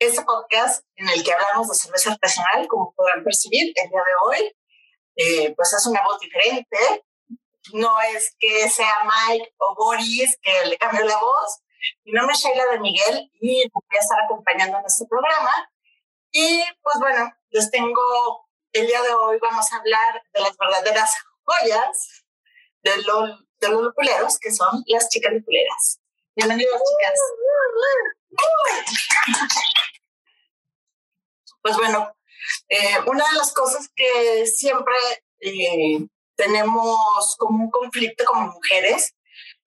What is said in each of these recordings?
este podcast en el que hablamos de cerveza artesanal, como podrán percibir el día de hoy, eh, pues es una voz diferente. No es que sea Mike o Boris que le cambie la voz. Mi nombre es Sheila de Miguel y voy a estar acompañando en este programa. Y pues bueno, les tengo, el día de hoy vamos a hablar de las verdaderas joyas de, los de los lupuleros, que son las chicas lupuleras. Bienvenidos, chicas. Pues bueno, eh, una de las cosas que siempre eh, tenemos como un conflicto como mujeres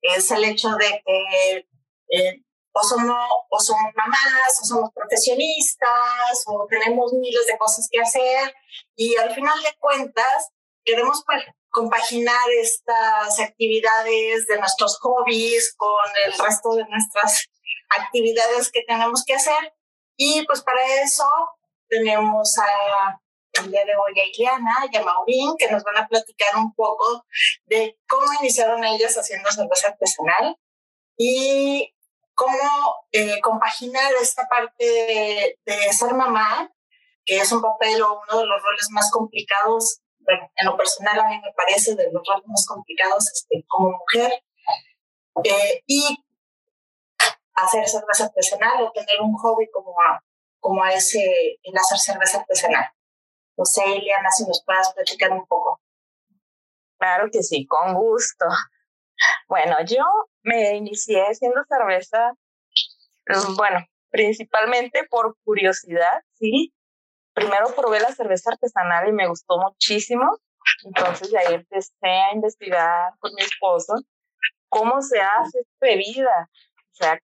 es el hecho de que eh, o, somos, o somos mamás, o somos profesionistas, o tenemos miles de cosas que hacer y al final de cuentas queremos compaginar estas actividades de nuestros hobbies con el resto de nuestras actividades que tenemos que hacer. Y pues para eso tenemos a el día de hoy a Iliana y a Maurín, que nos van a platicar un poco de cómo iniciaron ellas haciendo cerveza artesanal y cómo eh, compaginar esta parte de, de, ser mamá, que es un papel o uno de los roles más complicados, bueno, en lo personal a mí me parece de los roles más complicados este, como mujer, eh, y hacer cerveza artesanal o tener un hobby como, como ese, el hacer cerveza artesanal. No sé, Eliana, si nos puedas platicar un poco. Claro que sí, con gusto. Bueno, yo me inicié haciendo cerveza, mm, bueno, principalmente por curiosidad, ¿sí? Primero probé la cerveza artesanal y me gustó muchísimo. Entonces de ahí empecé a investigar con mi esposo cómo se hace esta bebida, o sea,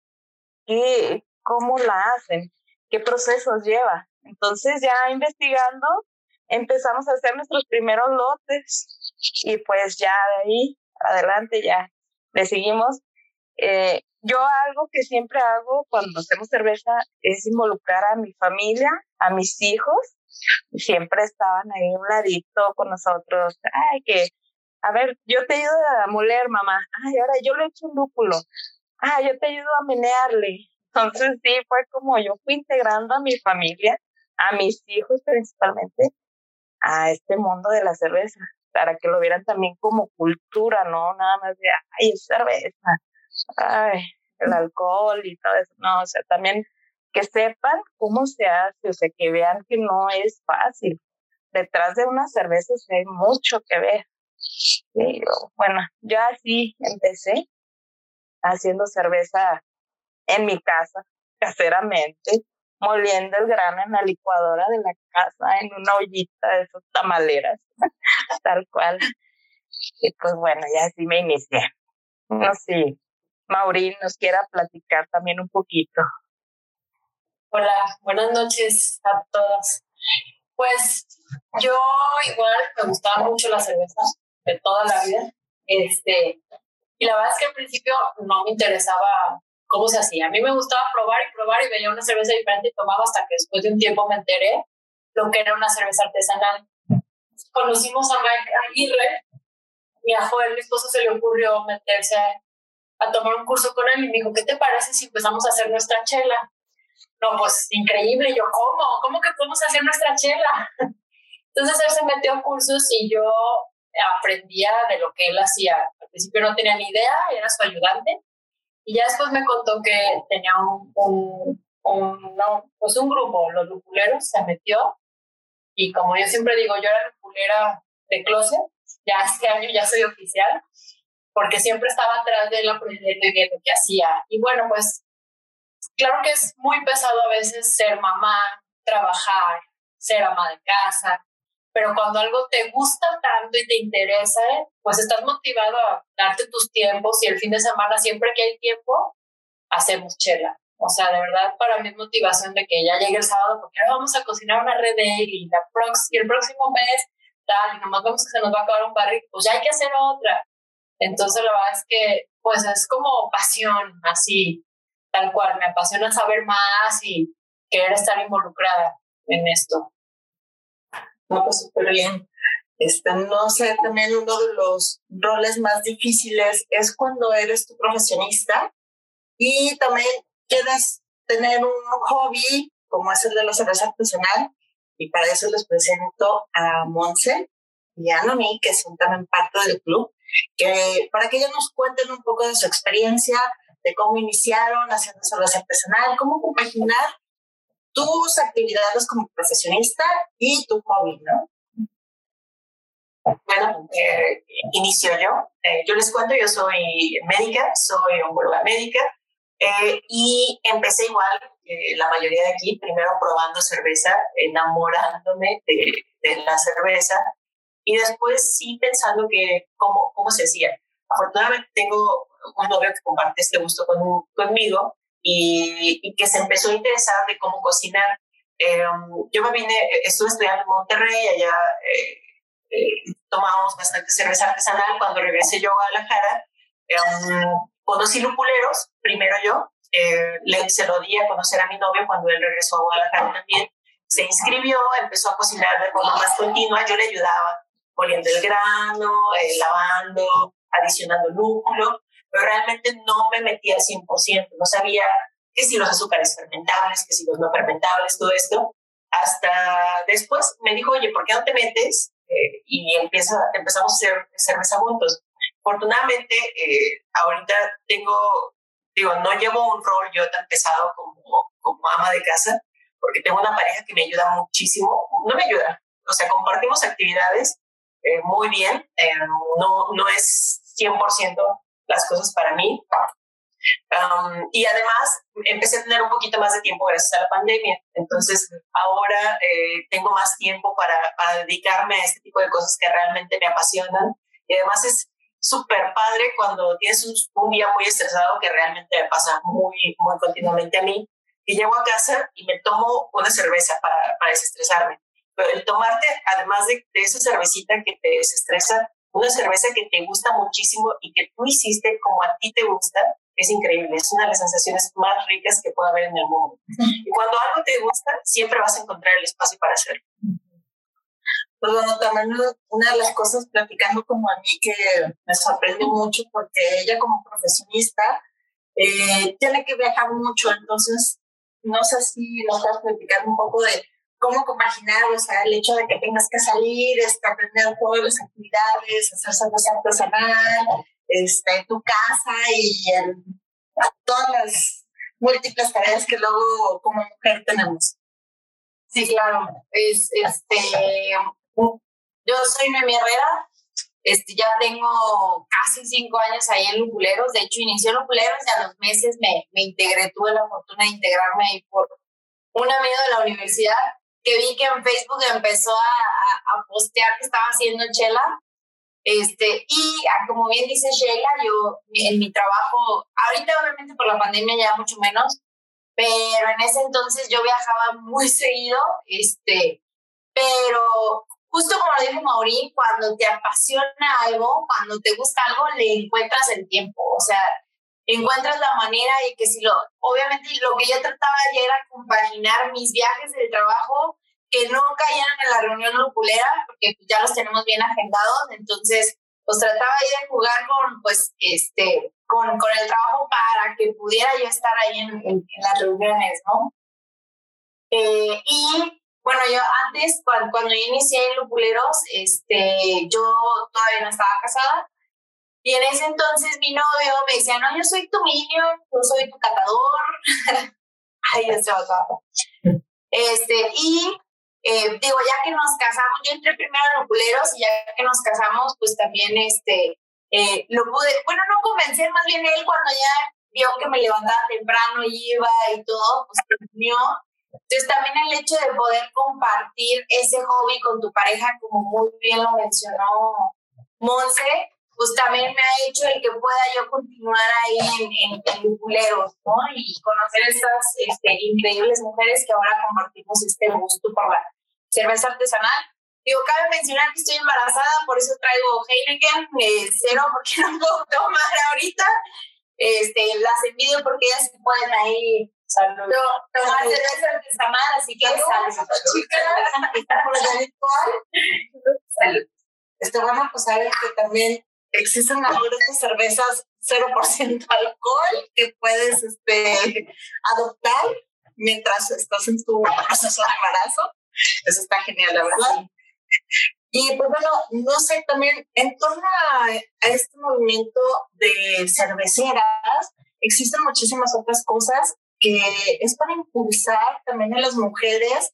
qué, cómo la hacen, qué procesos lleva. Entonces ya investigando empezamos a hacer nuestros primeros lotes y pues ya de ahí adelante ya le seguimos. Eh, yo algo que siempre hago cuando hacemos cerveza es involucrar a mi familia, a mis hijos. Siempre estaban ahí un ladito con nosotros. Ay, que, a ver, yo te ayudo a moler, mamá. Ay, ahora yo le echo un lúpulo ah, yo te ayudo a menearle. Entonces sí, fue como yo fui integrando a mi familia, a mis hijos principalmente, a este mundo de la cerveza, para que lo vieran también como cultura, ¿no? Nada más de, ay, cerveza, ay, el alcohol y todo eso, no, o sea, también que sepan cómo se hace, o sea, que vean que no es fácil. Detrás de una cerveza hay mucho que ver. bueno, yo así empecé haciendo cerveza en mi casa, caseramente, moliendo el grano en la licuadora de la casa, en una ollita de esas tamaleras, tal cual. Y pues bueno, ya así me inicié. No sé, Maurín nos quiera platicar también un poquito. Hola, buenas noches a todos. Pues yo igual me gustaba mucho la cerveza de toda la vida. Este, y la verdad es que al principio no me interesaba cómo se hacía. A mí me gustaba probar y probar y veía una cerveza diferente y tomaba hasta que después de un tiempo me enteré lo que era una cerveza artesanal. Conocimos a Mike Aguirre y a Joel, mi esposo, se le ocurrió meterse a, tomar un curso con él y me dijo, ¿qué te parece si empezamos a hacer nuestra chela? No, pues increíble. yo, ¿cómo? ¿Cómo que podemos hacer nuestra chela? Entonces él se metió a cursos y yo aprendía de lo que él hacía. Al principio no tenía ni idea, era su ayudante. Y ya después me contó que tenía un, un, pues un grupo, los lupuleros, se metió. Y como yo siempre digo, yo era lupulera de closet, ya este año ya soy oficial, porque siempre estaba atrás de la proyecto y viendo qué hacía. Y bueno, pues claro que es muy pesado a veces ser mamá, trabajar, ser ama de casa, pero cuando algo te gusta tanto y te interesa, pues estás motivado a darte tus tiempos y el fin de semana, siempre que hay tiempo, hacemos chela. O sea, de verdad, para mí es motivación de que ya llegue el sábado, porque ahora vamos a cocinar una red y, la y el próximo mes tal, y nomás vemos que se nos va a acabar un barril, pues ya hay que hacer otra. Entonces la verdad es que pues es como pasión, así, tal cual, me apasiona saber más y querer estar involucrada en esto. No, pues súper bien. Este, no sé, también uno de los roles más difíciles es cuando eres tu profesionista y también quieres tener un hobby como es el de la cerveza artesanal y para eso les presento a Monse y a Nomi, que son también parte del club, que para que ellos nos cuenten un poco de su experiencia, de cómo iniciaron haciendo cerveza artesanal, cómo compaginar tus actividades como profesionista y tu hobby, ¿no? Bueno, eh, inicio yo. Eh, yo les cuento, yo soy médica, soy oncóloga médica eh, y empecé igual la mayoría de aquí, primero probando cerveza, enamorándome de, la cerveza y después sí pensando que cómo, cómo se hacía. Afortunadamente tengo un novio que comparte este gusto con, conmigo y, y, que se empezó a interesar de cómo cocinar. yo me vine, estuve estudiando en Monterrey, allá eh, tomábamos bastante cerveza artesanal. Cuando regresé yo a Guadalajara, eh, conocí lupuleros, primero yo, eh, le, se lo di a conocer a mi novio cuando él regresó a Guadalajara también. Se inscribió, empezó a cocinar de forma más continua, yo le ayudaba poniendo el grano, eh, lavando, adicionando lúpulo, pero realmente no me metía al 100%, no sabía que si los azúcares fermentables, que si los no fermentables, todo esto. Hasta después me dijo, oye, ¿por qué no te metes eh, y empieza, empezamos a hacer cerveza juntos. Afortunadamente, eh, ahorita tengo, digo, no llevo un rol yo tan pesado como, como ama de casa, porque tengo una pareja que me ayuda muchísimo, no me ayuda, o sea, compartimos actividades eh, muy bien, no, no es 100% las cosas para mí, y además empecé a tener un poquito más de tiempo gracias a la pandemia. Entonces ahora eh, tengo más tiempo para, dedicarme a este tipo de cosas que realmente me apasionan. Y además es súper padre cuando tienes un, día muy estresado que realmente me pasa muy, muy continuamente a mí. Y llego a casa y me tomo una cerveza para, para desestresarme. Pero el tomarte, además de, de esa cervecita que te desestresa, una cerveza que te gusta muchísimo y que tú hiciste como a ti te gusta, es increíble, es una de las sensaciones más ricas que puede haber en el mundo. Y cuando algo te gusta, siempre vas a encontrar el espacio para hacerlo. Pues bueno, también una de las cosas platicando como a mí que me sorprendió mucho porque ella como profesionista eh, tiene que viajar mucho, entonces no sé si nos a platicar un poco de cómo compaginar, o sea, el hecho de que tengas que salir, este, aprender todas las actividades, hacer cerveza artesanal, este, tu casa y en todas las múltiples tareas que luego como mujer tenemos. Sí, claro. Es, este, yo soy Noemí Herrera, este, ya tengo casi cinco años ahí en Lupuleros. De hecho, inicié Lupuleros y a los meses me, me integré, tuve la fortuna de integrarme ahí por un amigo de la universidad que vi que en Facebook empezó a, a postear que estaba haciendo chela este, y como bien dice Sheila, yo en mi trabajo, ahorita obviamente por la pandemia ya mucho menos, pero en ese entonces yo viajaba muy seguido, este, pero justo como lo dijo Maureen, cuando te apasiona algo, cuando te gusta algo, le encuentras el tiempo, o sea, encuentras la manera y que si lo, obviamente lo que yo trataba ya era compaginar mis viajes del trabajo que no cayeran en la reunión lupulera, porque ya los tenemos bien agendados, entonces pues trataba ahí de jugar con, pues, este, con, con el trabajo para que pudiera yo estar ahí en, en, las reuniones, ¿no? Eh, y bueno, yo antes, cuando, cuando yo inicié en Lupuleros, este, yo todavía no estaba casada, y en ese entonces mi novio me decía, no, yo soy tu niño, yo soy tu catador. Ay, yo estoy Este, y eh, digo, ya que nos casamos, yo entré primero en Oculeros y ya que nos casamos, pues también este, eh, lo pude, bueno, no convencer, más bien él cuando ya vio que me levantaba temprano y iba y todo, pues se unió. Entonces también el hecho de poder compartir ese hobby con tu pareja, como muy bien lo mencionó Monse, pues también me ha hecho el que pueda yo continuar ahí en, en, en ¿no? Y conocer estas este, increíbles mujeres que ahora compartimos este gusto por la cerveza artesanal. Digo, cabe mencionar que estoy embarazada, por eso traigo Heineken, eh, cero porque no puedo tomar ahorita. Este, las envidio porque ellas se pueden ahí Salud. No, tomar cerveza artesanal, así que salud. Chicas, salud. Este, bueno, pues saben que también existen algunas cervezas 0% alcohol que puedes este, adoptar mientras estás en tu proceso de embarazo. Eso está genial, la verdad. Y pues bueno, no sé, también en torno a, este movimiento de cerveceras, existen muchísimas otras cosas que es para impulsar también a las mujeres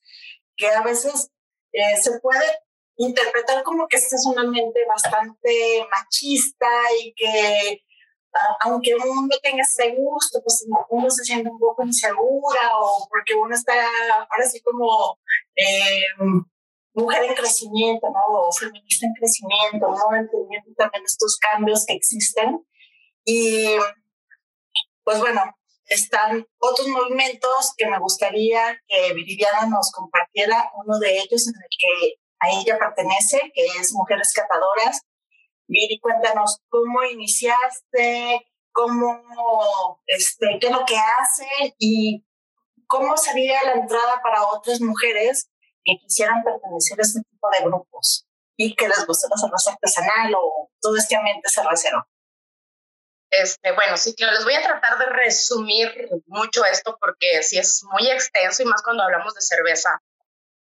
que a veces eh, se puede interpretar como que esta es una mente bastante machista y que aunque uno tenga ese gusto, pues uno se siente un poco insegura o porque uno está ahora sí como eh, mujer en crecimiento, ¿no? O feminista en crecimiento, ¿no? Entendiendo también estos cambios que existen. Y pues bueno, están otros movimientos que me gustaría que Viridiana nos compartiera, uno de ellos en el que a ella pertenece, que es Mujeres Catadoras. Viri, cuéntanos cómo iniciaste, cómo, este, qué es lo que hacen y cómo sería la entrada para otras mujeres que quisieran pertenecer a este tipo de grupos y que les guste la cerveza artesanal o todo este ambiente cervecero. Este, bueno, sí, que les voy a tratar de resumir mucho esto porque sí es muy extenso y más cuando hablamos de cerveza.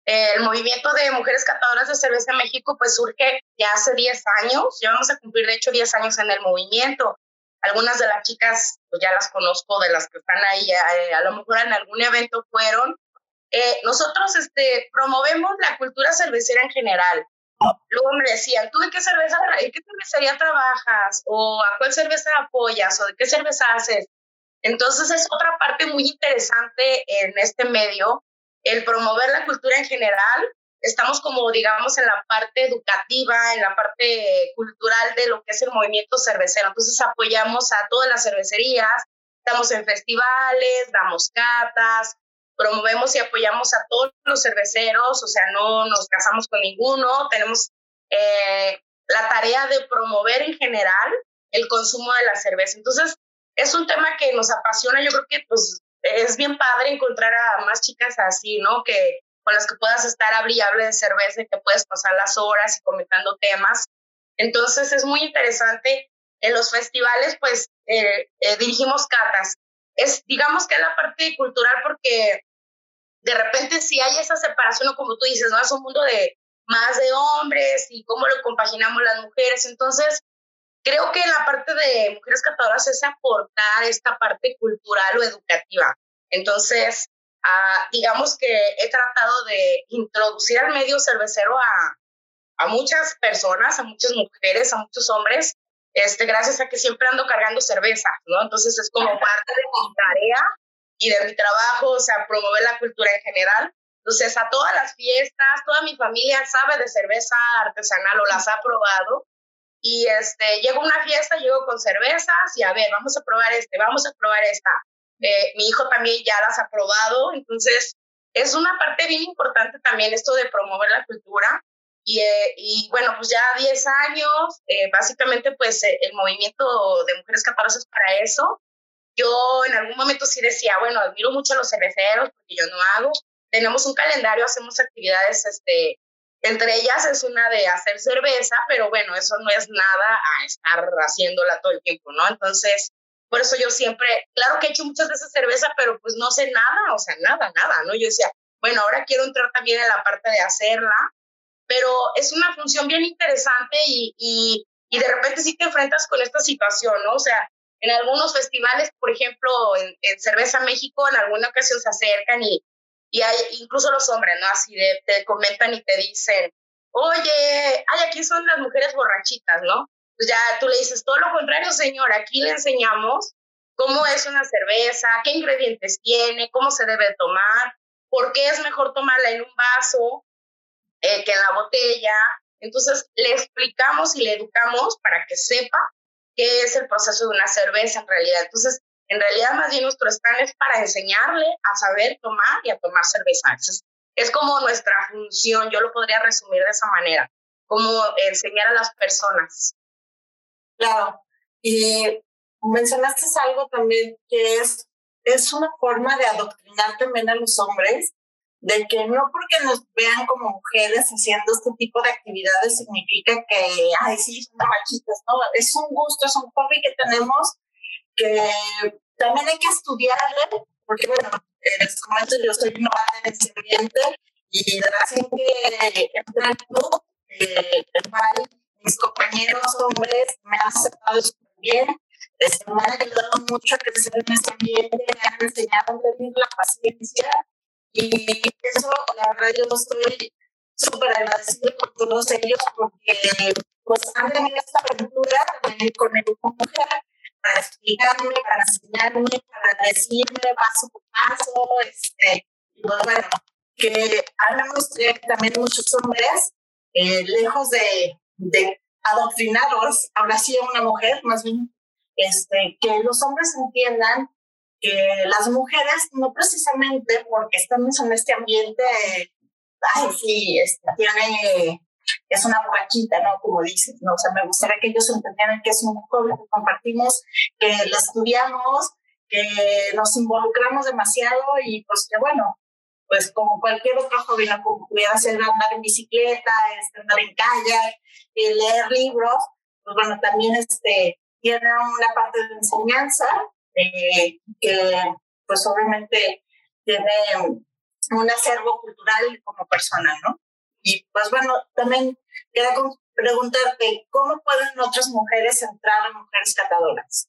El movimiento de mujeres catadoras de cerveza en México pues surge ya hace 10 años, ya vamos a cumplir de hecho 10 años en el movimiento. Algunas de las chicas pues ya las conozco, de las que están ahí, eh, a lo mejor en algún evento fueron. Eh, nosotros este, promovemos la cultura cervecera en general. Luego me decían, ¿tú de qué cerveza, en qué cervecería trabajas? ¿O a cuál cerveza apoyas? ¿O de qué cerveza haces? Entonces es otra parte muy interesante en este medio, el promover la cultura en general. Estamos como, digamos, en la parte educativa, en la parte cultural de lo que es el movimiento cervecero. Entonces apoyamos a todas las cervecerías, estamos en festivales, damos catas, promovemos y apoyamos a todos los cerveceros, o sea, no nos casamos con ninguno, tenemos eh, la tarea de promover en general el consumo de la cerveza. Entonces, es un tema que nos apasiona, yo creo que pues es bien padre encontrar a más chicas así, ¿no? Que con las que puedas estar hable de cerveza y que puedes pasar las horas y comentando temas. Entonces, es muy interesante. En los festivales, pues, eh, eh, dirigimos catas es, digamos que es la parte cultural porque de repente si hay esa separación, o como tú dices, ¿no? Es un mundo de más de hombres y cómo lo compaginamos las mujeres. Entonces, creo que la parte de mujeres catadoras es aportar esta parte cultural o educativa. Entonces, ah, digamos que he tratado de introducir al medio cervecero a, a muchas personas, a muchas mujeres, a muchos hombres, este, gracias a que siempre ando cargando cerveza, ¿no? Entonces es como parte de mi tarea y de mi trabajo, o sea, promover la cultura en general. Entonces, a todas las fiestas, toda mi familia sabe de cerveza artesanal o las ha probado. Y este, llego a una fiesta, llego con cervezas y a ver, vamos a probar este, vamos a probar esta. Eh, mi hijo también ya las ha probado, entonces es una parte bien importante también esto de promover la cultura y, eh, y, bueno, pues ya 10 años, eh, básicamente pues eh, el movimiento de mujeres catorce es para eso. Yo en algún momento sí decía, bueno, admiro mucho a los cerveceros porque yo no hago. Tenemos un calendario, hacemos actividades, este, entre ellas es una de hacer cerveza, pero bueno, eso no es nada a estar haciéndola todo el tiempo, ¿no? Entonces, por eso yo siempre, claro que he hecho muchas veces cerveza, pero pues no sé nada, o sea, nada, nada, ¿no? Yo decía, bueno, ahora quiero entrar también en la parte de hacerla pero es una función bien interesante y, y, y, de repente sí te enfrentas con esta situación, ¿no? O sea, en algunos festivales, por ejemplo, en, Cerveza México, en alguna ocasión se acercan y, y hay incluso los hombres, ¿no? Así de, te comentan y te dicen, oye, ay, aquí son las mujeres borrachitas, ¿no? Pues ya tú le dices, todo lo contrario, señor, aquí le enseñamos cómo es una cerveza, qué ingredientes tiene, cómo se debe tomar, por qué es mejor tomarla en un vaso, eh, que en la botella. Entonces le explicamos y le educamos para que sepa qué es el proceso de una cerveza en realidad. Entonces, en realidad más bien nuestro stand es para enseñarle a saber tomar y a tomar cerveza. es como nuestra función, yo lo podría resumir de esa manera, como enseñar a las personas. Claro, y mencionaste algo también que es, es una forma de adoctrinar también a los hombres, de que no porque nos vean como mujeres haciendo este tipo de actividades significa que, ay, sí, son machitas, ¿no? Es un gusto, es un hobby que tenemos que también hay que estudiarle, porque bueno, les comento, yo soy novata en ese ambiente y recién que entré al club, eh, mis compañeros hombres me han aceptado súper bien, este, me han ayudado mucho a crecer en ese ambiente, me han enseñado a tener la paciencia y eso, la verdad, yo estoy súper agradecido por todos ellos porque pues han tenido esta aventura también con el grupo mujer para explicarme, para enseñarme, para decirme paso por paso, este, pues bueno, que hablamos también muchos hombres, eh, lejos de, de adoctrinarlos, ahora sí una mujer, más bien, este, que los hombres entiendan que las mujeres, no precisamente porque estamos en este ambiente, ay, sí, este, tiene es una borrachita, ¿no? Como dices, ¿no? O sea, me gustaría que ellos entendieran que es un juego que compartimos, que lo estudiamos, que nos involucramos demasiado y pues que bueno, pues como cualquier otro hobby, ¿no? Como pudiera ser andar en bicicleta, este, andar en kayak, eh, leer libros, pues bueno, también este, tiene una parte de enseñanza eh, que pues obviamente tiene un acervo cultural como persona, ¿no? Y pues bueno, también queda preguntarte, ¿cómo pueden otras mujeres entrar a mujeres catadoras?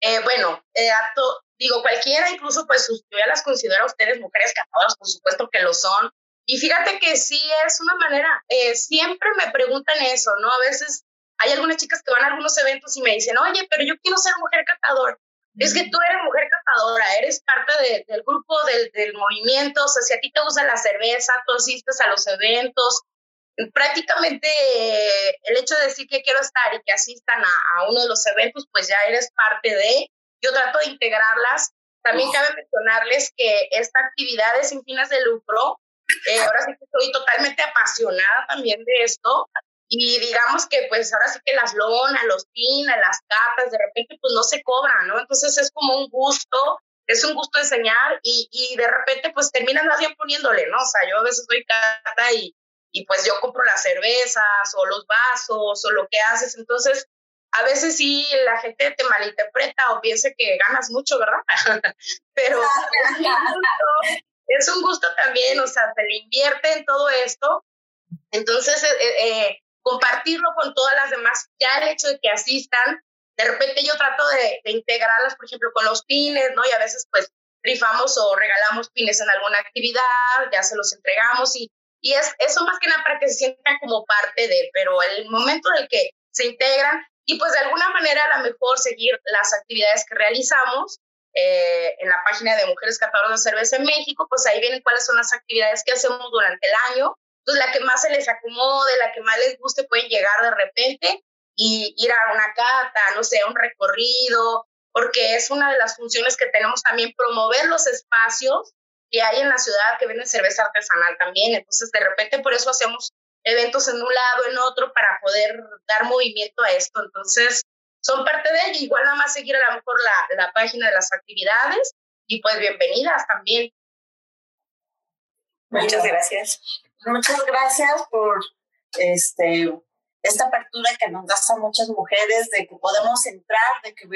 Eh, bueno, eh, digo, cualquiera, incluso pues yo ya las considero a ustedes mujeres catadoras, por supuesto que lo son. Y fíjate que sí es una manera, eh, siempre me preguntan eso, ¿no? A veces hay algunas chicas que van a algunos eventos y me dicen, oye, pero yo quiero ser mujer catador es que tú eres mujer catadora, eres parte del grupo, del, del, movimiento, o sea, si a ti te gusta la cerveza, tú asistes a los eventos, prácticamente el hecho de decir que quiero estar y que asistan a, uno de los eventos, pues ya eres parte de, yo trato de integrarlas. También cabe mencionarles que esta actividad es sin fines de lucro. Eh, ahora sí que estoy totalmente apasionada también de esto. Y digamos que pues ahora sí que las lonas, los pines, las cartas, de repente pues no se cobran, ¿no? Entonces es como un gusto, es un gusto enseñar y, y de repente pues terminan más bien poniéndole, ¿no? O sea, yo a veces doy carta y, y pues yo compro las cervezas o los vasos o lo que haces, entonces a veces sí la gente te malinterpreta o piensa que ganas mucho, ¿verdad? Pero es un, gusto, también, o sea, se le invierte en todo esto. Entonces, eh, eh, compartirlo con todas las demás, ya el hecho de que asistan, de repente yo trato de, integrarlas, por ejemplo, con los pines, ¿no? Y a veces pues rifamos o regalamos pines en alguna actividad, ya se los entregamos y, y es eso más que nada para que se sientan como parte de, pero el momento en el que se integran y pues de alguna manera a lo mejor seguir las actividades que realizamos eh, en la página de Mujeres Catadoras de Cerveza en México, pues ahí vienen cuáles son las actividades que hacemos durante el año entonces, la que más se les acomode, la que más les guste, pueden llegar de repente y ir a una cata, no sé, a un recorrido, porque es una de las funciones que tenemos también, promover los espacios que hay en la ciudad que venden cerveza artesanal también. Entonces, de repente, por eso hacemos eventos en un lado, en otro, para poder dar movimiento a esto. Entonces, son parte de ello. Igual nada más seguir a lo mejor la, la página de las actividades y pues bienvenidas también. Muchas gracias. Muchas gracias por este, esta apertura que nos das a muchas mujeres, de que podemos entrar, de que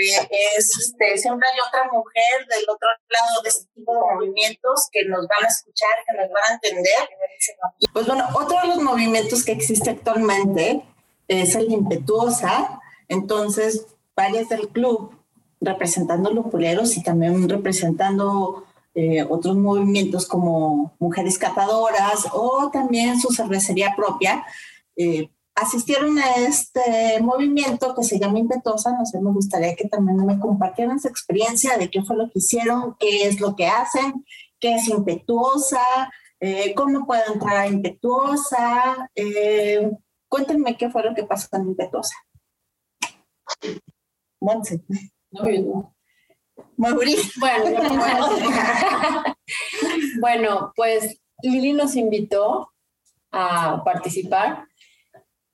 es, este, siempre hay otra mujer del otro lado de este tipo de movimientos que nos van a escuchar, que nos van a entender. Pues bueno, otro de los movimientos que existe actualmente es el impetuosa, entonces varias del club representando lupuleros y también representando eh, otros movimientos como Mujeres Catadoras o también su cervecería propia, eh, asistieron a este movimiento que se llama Impetuosa. No sé, me gustaría que también me compartieran su experiencia de qué fue lo que hicieron, qué es lo que hacen, qué es Impetuosa, eh, cómo puedo entrar a Impetuosa. cuéntenme qué fue lo que pasó con Impetuosa. Monse. No, no. Bueno, bueno, pues Lili nos invitó a participar.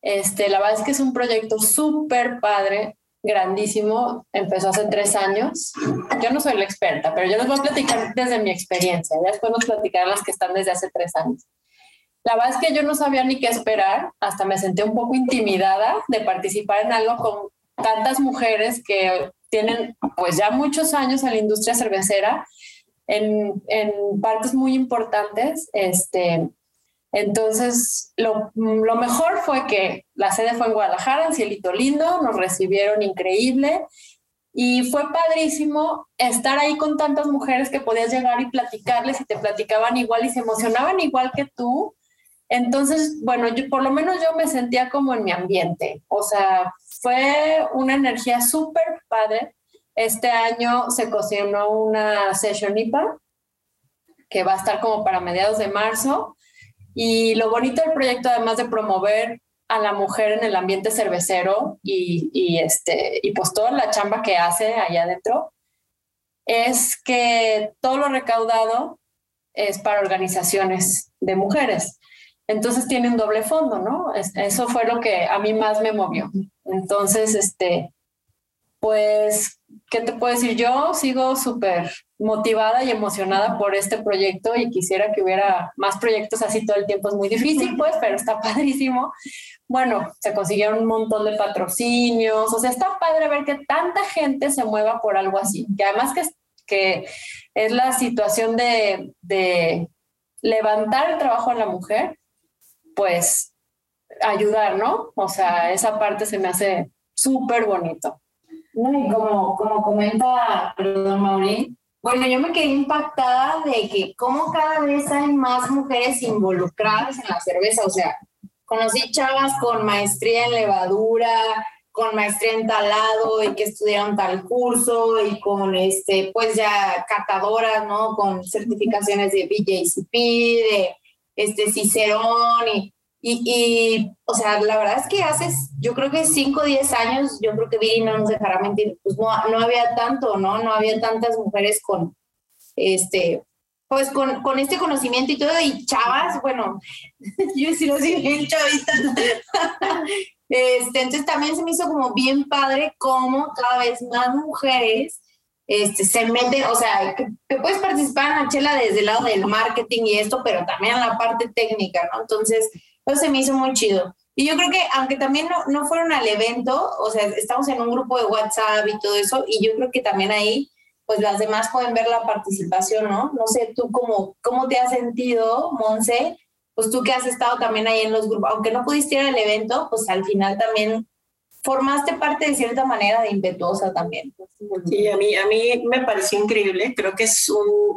Este, la verdad es que es un proyecto súper padre, grandísimo. Empezó hace tres años. Yo no soy la experta, pero yo les voy a platicar desde mi experiencia. Ya después nos platicarán las que están desde hace tres años. La verdad es que yo no sabía ni qué esperar. Hasta me sentí un poco intimidada de participar en algo con tantas mujeres que tienen pues ya muchos años en la industria cervecera en, en partes muy importantes. Este, entonces, lo, lo, mejor fue que la sede fue en Guadalajara, en Cielito Lindo, nos recibieron increíble y fue padrísimo estar ahí con tantas mujeres que podías llegar y platicarles y te platicaban igual y se emocionaban igual que tú. Entonces, bueno, por lo menos yo me sentía como en mi ambiente, o sea, fue una energía súper padre. Este año se cocinó una session IPA que va a estar como para mediados de marzo. Y lo bonito del proyecto, además de promover a la mujer en el ambiente cervecero y, y, este, y pues toda la chamba que hace allá adentro, es que todo lo recaudado es para organizaciones de mujeres. Entonces tiene un doble fondo, ¿no? Eso fue lo que a mí más me movió. Entonces, este, pues, ¿qué te puedo decir? Yo sigo súper motivada y emocionada por este proyecto y quisiera que hubiera más proyectos así todo el tiempo. Es muy difícil, pues, pero está padrísimo. Bueno, se consiguieron un montón de patrocinios, o sea, está padre ver que tanta gente se mueva por algo así, que además que, que es la situación de, de levantar el trabajo a la mujer, pues ayudar, ¿no? O sea, esa parte se me hace súper bonito. y como, como comenta, perdón, Mauri, bueno, yo me quedé impactada de que como cada vez hay más mujeres involucradas en la cerveza, o sea, conocí chavas con maestría en levadura, con maestría en talado y que estudiaron tal curso y con este, pues ya catadoras, ¿no? Con certificaciones de BJCP, de este Cicerón y y, o sea, la verdad es que hace, yo creo que 5 o 10 años, yo creo que Viri no nos dejará mentir, pues no, no había tanto, ¿no? No había tantas mujeres con, este, pues con, con este conocimiento y todo, y chavas, bueno, yo sí lo sigo bien chavita. este, entonces también se me hizo como bien padre cómo cada vez más mujeres este, se meten, o sea, que, que, puedes participar en la chela desde el lado del marketing y esto, pero también en la parte técnica, ¿no? Entonces, eso se me hizo muy chido. Y yo creo que, aunque también no, no fueron al evento, o sea, estamos en un grupo de WhatsApp y todo eso, y yo creo que también ahí, pues las demás pueden ver la participación, ¿no? No sé, tú cómo, cómo te has sentido, Monse, pues tú que has estado también ahí en los grupos, aunque no pudiste ir al evento, pues al final también formaste parte de cierta manera de impetuosa también. Sí, a mí, a mí me pareció increíble, creo que es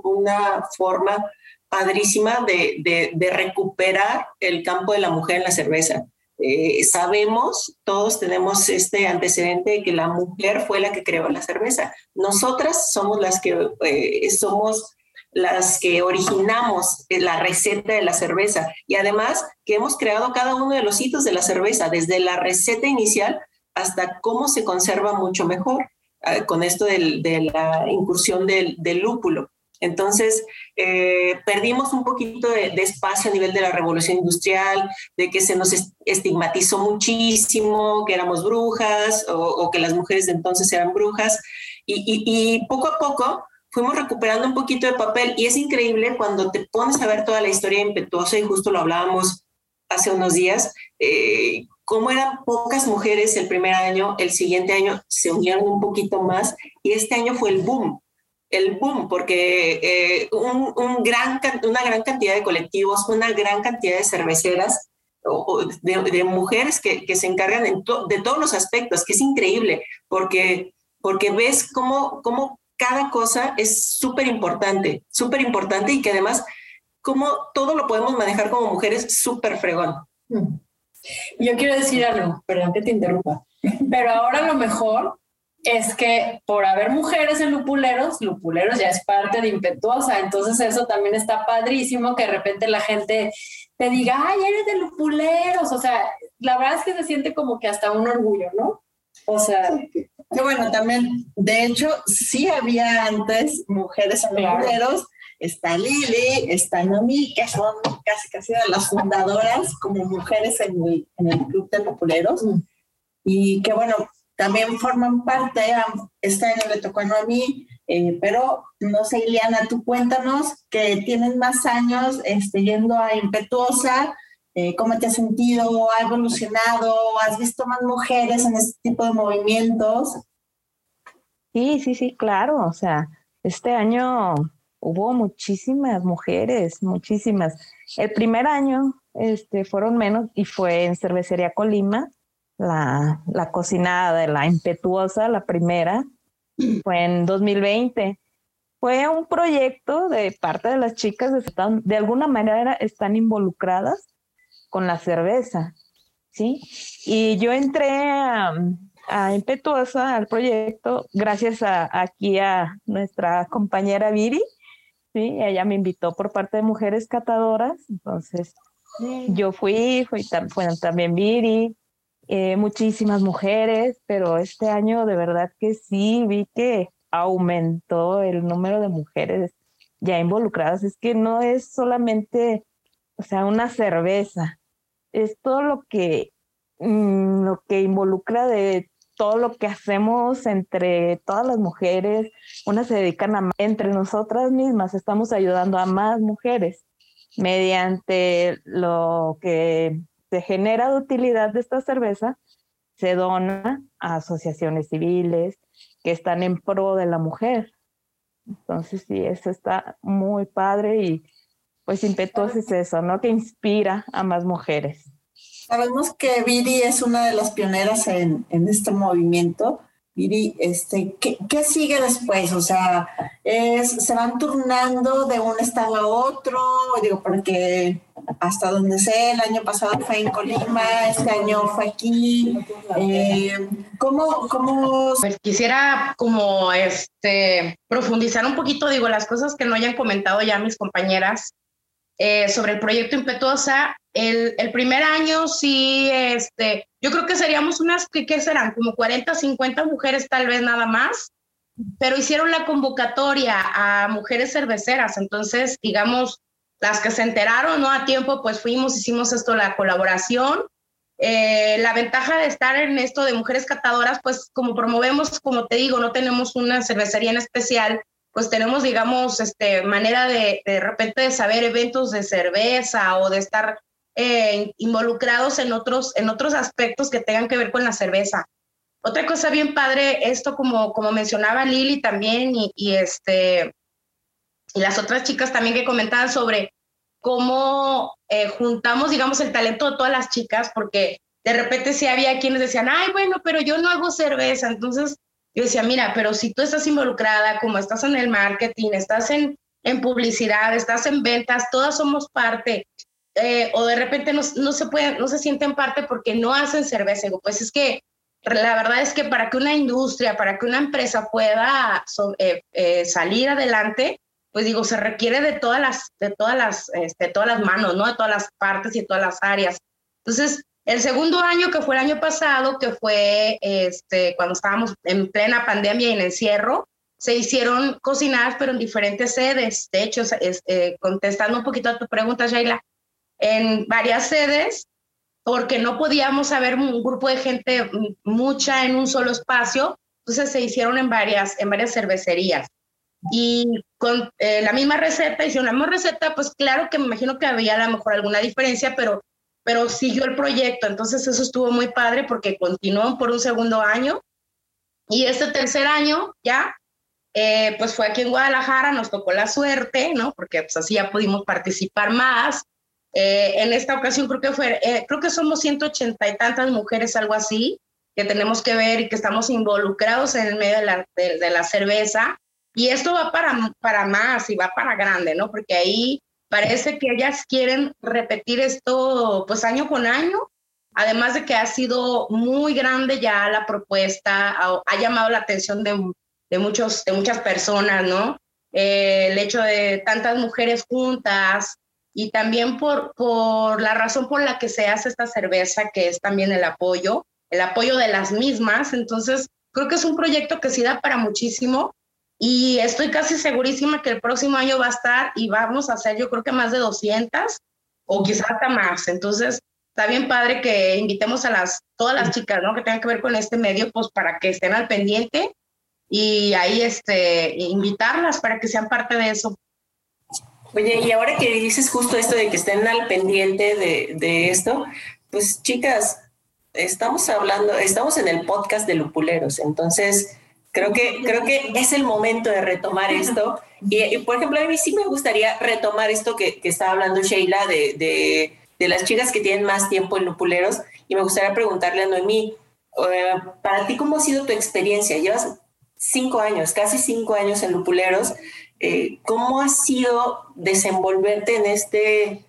una forma padrísima de, de, recuperar el campo de la mujer en la cerveza. Eh, sabemos, todos tenemos este antecedente de que la mujer fue la que creó la cerveza. Nosotras somos las que eh, somos las que originamos la receta de la cerveza y además que hemos creado cada uno de los hitos de la cerveza, desde la receta inicial hasta cómo se conserva mucho mejor, eh, con esto de la incursión del, del lúpulo. Entonces, eh, perdimos un poquito de, espacio a nivel de la revolución industrial, de que se nos estigmatizó muchísimo, que éramos brujas o, que las mujeres de entonces eran brujas. Y, poco a poco fuimos recuperando un poquito de papel y es increíble cuando te pones a ver toda la historia impetuosa y justo lo hablábamos hace unos días, eh, cómo eran pocas mujeres el primer año, el siguiente año se unieron un poquito más y este año fue el boom el boom, porque eh, una gran cantidad de colectivos, una gran cantidad de cerveceras, o, de, mujeres que, que, se encargan de todos los aspectos, que es increíble, porque, porque ves cómo, cómo cada cosa es súper importante, súper importante y que además, cómo todo lo podemos manejar como mujeres súper fregón. Mm. Yo quiero decir algo, perdón que te interrumpa, pero ahora lo mejor es que por haber mujeres en lupuleros, lupuleros ya es parte de impetuosa, entonces eso también está padrísimo que de repente la gente te diga, ay, eres de lupuleros, o sea, la verdad es que se siente como que hasta un orgullo, ¿no? O sea... Que bueno, también, de hecho, sí había antes mujeres en lupuleros, está Lili, está Nomi, que son casi casi de las fundadoras como mujeres en el, en el Club de Populeros. Y que bueno, también forman parte, este año le tocó a Nomi, eh, pero no sé, Ileana, tú cuéntanos que tienen más años este, yendo a Impetuosa, eh, ¿cómo te has sentido? ¿Ha evolucionado? ¿Has visto más mujeres en este tipo de movimientos? Sí, sí, sí, claro. O sea, este año hubo muchísimas mujeres, muchísimas. El primer año este, fueron menos y fue en Cervecería Colima, la, la cocinada de la impetuosa, la primera, fue en 2020. Fue un proyecto de parte de las chicas, de, de alguna manera están involucradas con la cerveza, ¿sí? Y yo entré a, a Impetuosa, al proyecto, gracias a, aquí a nuestra compañera Viri, ¿sí? Ella me invitó por parte de Mujeres Catadoras, entonces yo fui, fui fueron también Viri, eh, muchísimas mujeres, pero este año de verdad que sí vi que aumentó el número de mujeres ya involucradas. Es que no es solamente, o sea, una cerveza, es todo lo que, mm, lo que involucra de todo lo que hacemos entre todas las mujeres, unas se dedican a, entre nosotras mismas, estamos ayudando a más mujeres mediante lo que se genera de utilidad de esta cerveza, se dona a asociaciones civiles que están en pro de la mujer. Entonces, sí, eso está muy padre y pues impetuoso es eso, ¿no? Que inspira a más mujeres. Sabemos que Viri es una de las pioneras en, en este movimiento. Viri, este, ¿qué, ¿qué, sigue después? O sea, ¿se van turnando de un estado a otro? Digo, porque hasta donde sé, el año pasado fue en Colima, este año fue aquí. Eh, ¿Cómo, cómo... Pues quisiera como este, profundizar un poquito, digo, las cosas que no hayan comentado ya mis compañeras eh, sobre el proyecto Impetuosa. El, primer año sí, este, yo creo que seríamos unas, ¿qué, ¿qué, serán? Como 40, 50 mujeres tal vez nada más, pero hicieron la convocatoria a mujeres cerveceras, entonces, digamos, las que se enteraron no a tiempo, pues fuimos, hicimos esto, la colaboración. Eh, la ventaja de estar en esto de mujeres catadoras, pues como promovemos, como te digo, no tenemos una cervecería en especial, pues tenemos, digamos, este, manera de, de repente de saber eventos de cerveza o de estar eh, involucrados en otros, en otros aspectos que tengan que ver con la cerveza. Otra cosa bien padre, esto como, como mencionaba Lili también y, este, y las otras chicas también que comentaban sobre cómo eh, juntamos, digamos, el talento de todas las chicas, porque de repente sí había quienes decían, ay, bueno, pero yo no hago cerveza, entonces yo decía, mira, pero si tú estás involucrada, como estás en el marketing, estás en, en publicidad, estás en ventas, todas somos parte. Eh, o de repente no, no, se pueden, no se sienten parte porque no hacen cerveza. Pues es que la verdad es que para que una industria, para que una empresa pueda eh, eh, salir adelante, pues digo, se requiere de todas las, de todas las, este, todas las manos, ¿no? De todas las partes y todas las áreas. Entonces, el segundo año, que fue el año pasado, que fue este, cuando estábamos en plena pandemia y en encierro, se hicieron cocinadas, pero en diferentes sedes. De hecho, este, contestando un poquito a tu pregunta, Sheila, en varias sedes, porque no podíamos haber un grupo de gente mucha en un solo espacio, entonces se hicieron en varias, en varias cervecerías. Y con eh, la misma receta, hicieron la misma receta, pues claro que me imagino que había a lo mejor alguna diferencia, pero pero siguió el proyecto. Entonces eso estuvo muy padre porque continuó por un segundo año. Y este tercer año ya, eh, pues fue aquí en Guadalajara, nos tocó la suerte, ¿no? Porque pues así ya pudimos participar más. Eh, en esta ocasión creo que fue, eh, creo que somos 180 y tantas mujeres, algo así, que tenemos que ver y que estamos involucrados en el medio de la, de, de la cerveza. Y esto va para, para más y va para grande, ¿no? Porque ahí Parece que ellas quieren repetir esto pues año con año, además de que ha sido muy grande ya la propuesta, ha, ha llamado la atención de, muchos, de muchas personas, ¿no? Eh, el hecho de tantas mujeres juntas y también por, por la razón por la que se hace esta cerveza, que es también el apoyo, el apoyo de las mismas. Entonces, creo que es un proyecto que sí da para muchísimo y estoy casi segurísima que el próximo año va a estar y vamos a hacer yo creo que más de 200 o quizás hasta más. Entonces, está bien padre que invitemos a las, todas las chicas, ¿no? Que tengan que ver con este medio, pues para que estén al pendiente y ahí este, invitarlas para que sean parte de eso. Oye, y ahora que dices justo esto de que estén al pendiente de, de esto, pues chicas, estamos hablando, estamos en el podcast de Lupuleros, entonces creo que, creo que es el momento de retomar esto. Y, por ejemplo, a mí sí me gustaría retomar esto que, que estaba hablando Sheila de, de, de, las chicas que tienen más tiempo en Lupuleros, y me gustaría preguntarle a Noemí, eh, para ti, ¿cómo ha sido tu experiencia? Llevas cinco años, casi cinco años en Lupuleros. Eh, ¿cómo ha sido desenvolverte en este,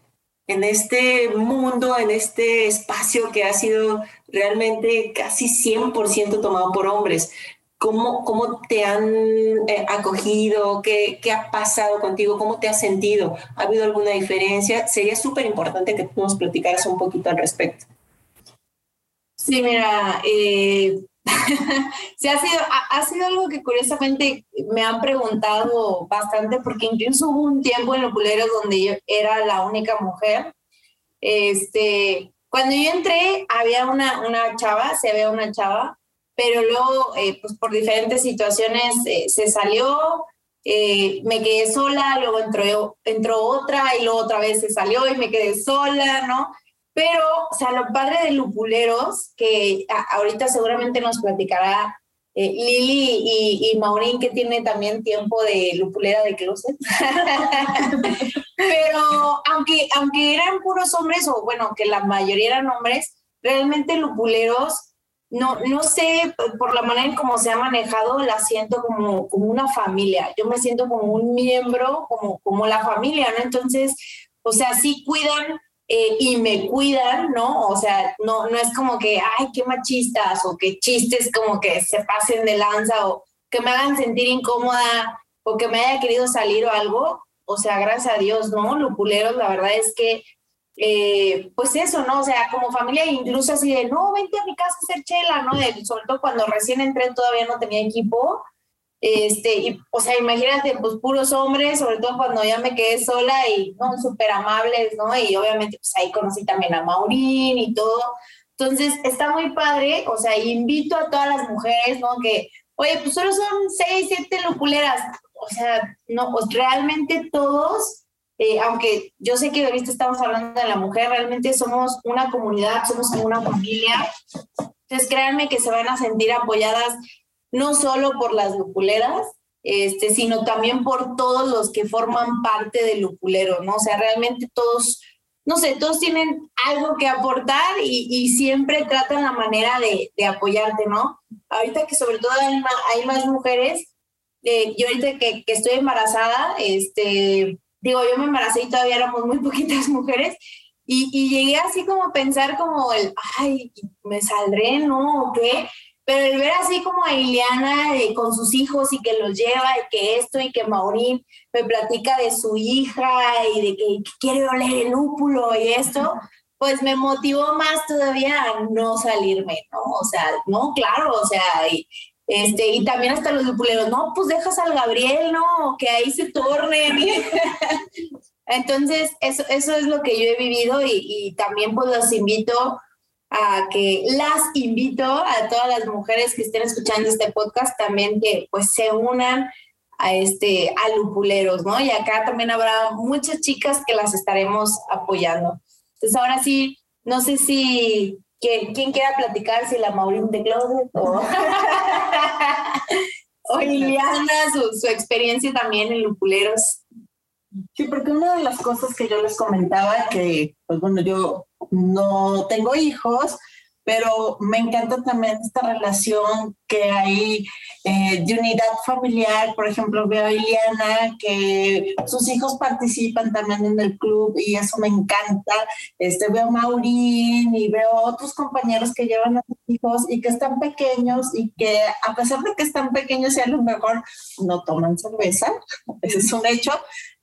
en este mundo, en este espacio que ha sido realmente casi 100% tomado por hombres? ¿Cómo, cómo te han eh, acogido? ¿Qué, ¿Qué, ha pasado contigo? ¿Cómo te has sentido? ¿Ha habido alguna diferencia? Sería súper importante que tú nos platicaras un poquito al respecto. Sí, mira, eh, sí, ha sido, ha, sido algo que curiosamente me han preguntado bastante, porque incluso hubo un tiempo en Loculeros donde yo era la única mujer. Este, cuando yo entré, había una, una chava, se había una chava, pero luego, eh, pues por diferentes situaciones eh, se salió, eh, me quedé sola, luego entró, entró otra y luego otra vez se salió y me quedé sola, ¿no? Pero, o sea, lo padre de Lupuleros, que ahorita seguramente nos platicará eh, Lili y, y, Maurín, que tiene también tiempo de lupulera de closet. Pero aunque, aunque eran puros hombres, o bueno, que la mayoría eran hombres, realmente Lupuleros, no, no sé, por la manera en cómo se ha manejado, la siento como, como una familia. Yo me siento como un miembro, como, como la familia, ¿no? Entonces, o sea, sí cuidan eh, y me cuidan, ¿no? O sea, no, no es como que, ay, qué machistas o que chistes como que se pasen de lanza o que me hagan sentir incómoda o que me haya querido salir o algo. O sea, gracias a Dios, ¿no? Lupuleros, la verdad es que, eh, pues eso, ¿no? O sea, como familia, incluso así de, no, vente a mi casa a hacer chela, ¿no? De, sobre todo cuando recién entré todavía no tenía equipo este, y, o sea, imagínate, pues puros hombres, sobre todo cuando ya me quedé sola y, ¿no? Súper amables, ¿no? Y obviamente, pues ahí conocí también a Maurín y todo. Entonces, está muy padre, o sea, invito a todas las mujeres, ¿no? Que, oye, pues solo son seis, siete lupuleras. O sea, no, pues realmente todos, eh, aunque yo sé que ahorita estamos hablando de la mujer, realmente somos una comunidad, somos como una familia. Entonces, créanme que se van a sentir apoyadas no solo por las lupuleras, este, sino también por todos los que forman parte del lupulero, ¿no? O sea, realmente todos, no sé, todos tienen algo que aportar y, siempre tratan la manera de, apoyarte, ¿no? Ahorita que sobre todo hay más, mujeres, eh, yo ahorita que, estoy embarazada, este, digo, yo me embaracé y todavía éramos muy poquitas mujeres, y, y llegué así como a pensar como el, ay, me saldré, ¿no? ¿O qué? Pero el ver así como a Ileana eh, con sus hijos y que los lleva y que esto y que Maurín me platica de su hija y de que, quiere oler el lúpulo y esto, pues me motivó más todavía a no salirme, ¿no? O sea, no, claro, o sea, y, este, y también hasta los lupuleros, no, pues dejas al Gabriel, ¿no? Que ahí se torne. Entonces, eso, eso es lo que yo he vivido y, y también pues los invito a que las invito a todas las mujeres que estén escuchando este podcast también que pues se unan a este a Lupuleros, ¿no? Y acá también habrá muchas chicas que las estaremos apoyando. Entonces ahora sí, no sé si ¿quién, quién quiera platicar, si la Maureen de Closet o, o Liliana, su, su experiencia también en Lupuleros. Sí, porque una de las cosas que yo les comentaba que, pues bueno, yo no tengo hijos, pero me encanta también esta relación que hay eh, de unidad familiar. Por ejemplo, veo a Iliana que sus hijos participan también en el club y eso me encanta. Este, veo a Maurín y veo otros compañeros que llevan a sus hijos y que están pequeños y que a pesar de que están pequeños y a lo mejor no toman cerveza, ese es un hecho,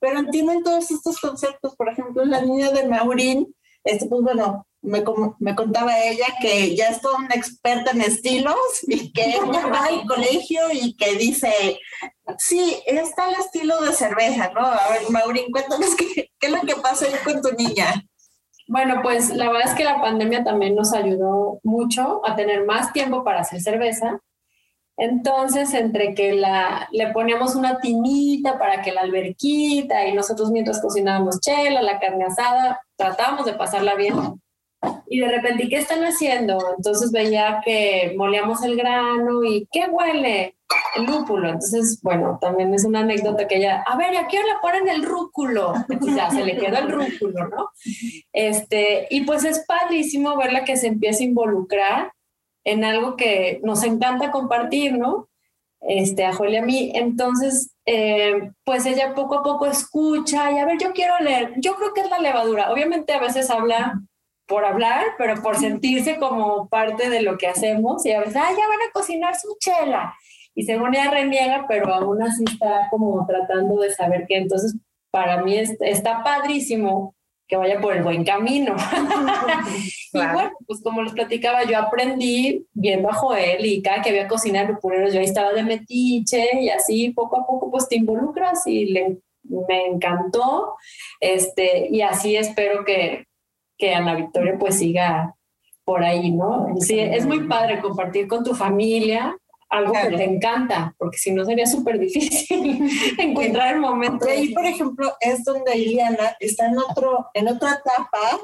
pero entienden todos estos conceptos. Por ejemplo, la niña de Maurín este, pues bueno, me, me, contaba ella que ya es toda una experta en estilos y que ella va al colegio y que dice, sí, está el estilo de cerveza, ¿no? A ver, Maurín, cuéntanos qué, es lo que pasa ahí con tu niña. Bueno, pues la verdad es que la pandemia también nos ayudó mucho a tener más tiempo para hacer cerveza. Entonces, entre que la, le poníamos una tinita para que la alberquita y nosotros mientras cocinábamos chela, la carne asada, tratábamos de pasarla bien. Y de repente, ¿qué están haciendo? Entonces veía que moleamos el grano y ¿qué huele? El lúpulo. Entonces, bueno, también es una anécdota que ella, a ver, ¿y a qué hora le ponen el rúculo? Ya se le quedó el rúculo, ¿no? Este, y pues es padrísimo verla que se empieza a involucrar en algo que nos encanta compartir, ¿no? Este, a a mí. Entonces, eh, pues ella poco a poco escucha y a ver, yo quiero leer, yo creo que es la levadura. Obviamente a veces habla por hablar, pero por sentirse como parte de lo que hacemos y a veces, ah, ya van a cocinar su chela. Y según ella reniega, pero aún así está como tratando de saber que entonces para mí está padrísimo que vaya por el buen camino. Y bueno, pues como les platicaba, yo aprendí viendo a Joel y cada que había cocinar lupuleros, yo ahí estaba de metiche y así poco a poco pues te involucras y le, me encantó. Este, y así espero que, que Ana Victoria pues siga por ahí, ¿no? Sí, es muy padre compartir con tu familia algo que te encanta, porque si no sería súper difícil encontrar el momento. Y ahí, por ejemplo, es donde Iliana está en, otro, en otra etapa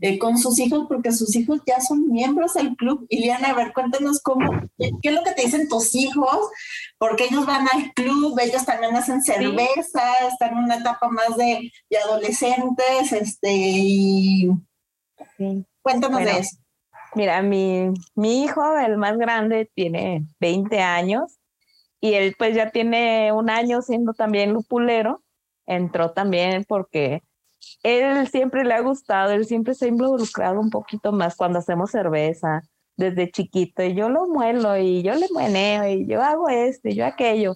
eh, con sus hijos, porque sus hijos ya son miembros del club. Iliana, a ver, cuéntanos cómo, qué, es lo que te dicen tus hijos, porque ellos van al club, ellos también hacen cerveza, están en una etapa más de, de adolescentes, este, y Cuéntanos de eso. Mira, mi, mi hijo, el más grande, tiene 20 años y él pues ya tiene un año siendo también lupulero. Entró también porque él siempre le ha gustado, él siempre se ha involucrado un poquito más cuando hacemos cerveza desde chiquito y yo lo muelo y yo le mueneo y yo hago esto y yo aquello.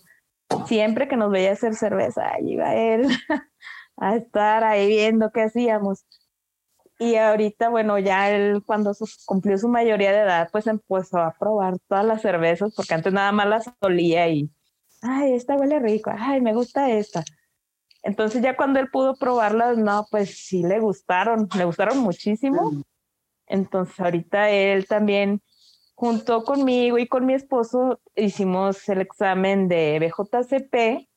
Siempre que nos veía hacer cerveza, ahí iba él a estar ahí viendo qué hacíamos. Y ahorita, bueno, ya él cuando cumplió su mayoría de edad, pues empezó a probar todas las cervezas, porque antes nada más las olía y, ay, esta huele rico, ay, me gusta esta. Entonces ya cuando él pudo probarlas, no, pues sí le gustaron, le gustaron muchísimo. Entonces ahorita él también, junto conmigo y con mi esposo, hicimos el examen de BJCP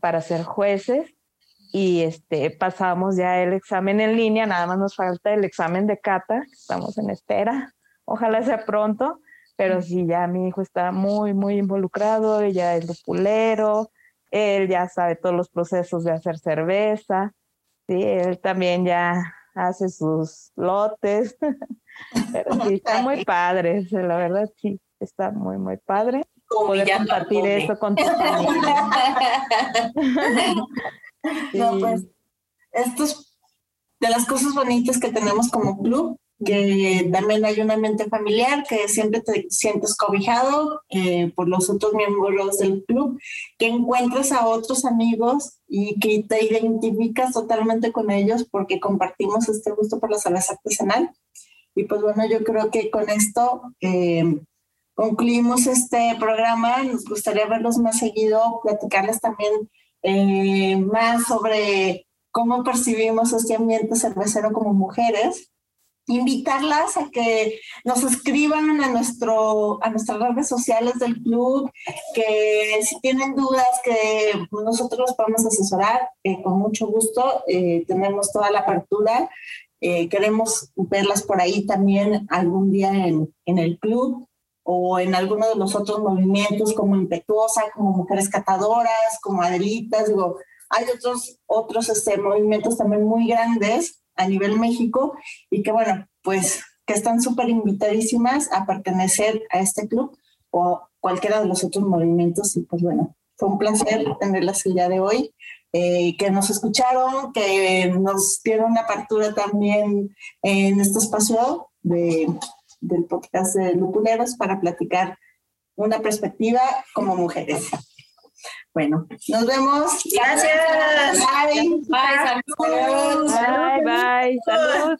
para ser jueces y este, pasamos ya el examen en línea, nada más nos falta el examen de cata, estamos en espera, ojalá sea pronto, pero sí, ya mi hijo está muy, muy involucrado, ya es lupulero, él ya sabe todos los procesos de hacer cerveza, sí, él también ya hace sus lotes, pero sí, está muy padre, la verdad sí, está muy, muy padre poder compartir eso con tu familia. No, pues, esto es de las cosas bonitas que tenemos como club, que también hay un ambiente familiar, que siempre te sientes cobijado eh, por los otros miembros del club, que encuentras a otros amigos y que te identificas totalmente con ellos porque compartimos este gusto por la cerveza artesanal. Y pues bueno, yo creo que con esto eh, concluimos este programa. Nos gustaría verlos más seguido, platicarles también eh, más sobre cómo percibimos este ambiente cervecero como mujeres, invitarlas a que nos escriban a, nuestro, a nuestras redes sociales del club, que si tienen dudas que nosotros los podemos asesorar, eh, con mucho gusto, eh, tenemos toda la apertura. queremos verlas por ahí también algún día en, en el club o en alguno de los otros movimientos como Impetuosa, como Mujeres Catadoras, como Adelitas, digo, hay otros, otros este, movimientos también muy grandes a nivel México y que bueno, pues que están súper invitadísimas a pertenecer a este club o cualquiera de los otros movimientos y pues bueno, fue un placer tenerlas el día de hoy. Eh, que nos escucharon, que nos dieron una apertura también en este espacio de del podcast de Lupuleros para platicar una perspectiva como mujeres. Bueno, nos vemos. Gracias. Bye. Bye. Bye. Bye. Salud.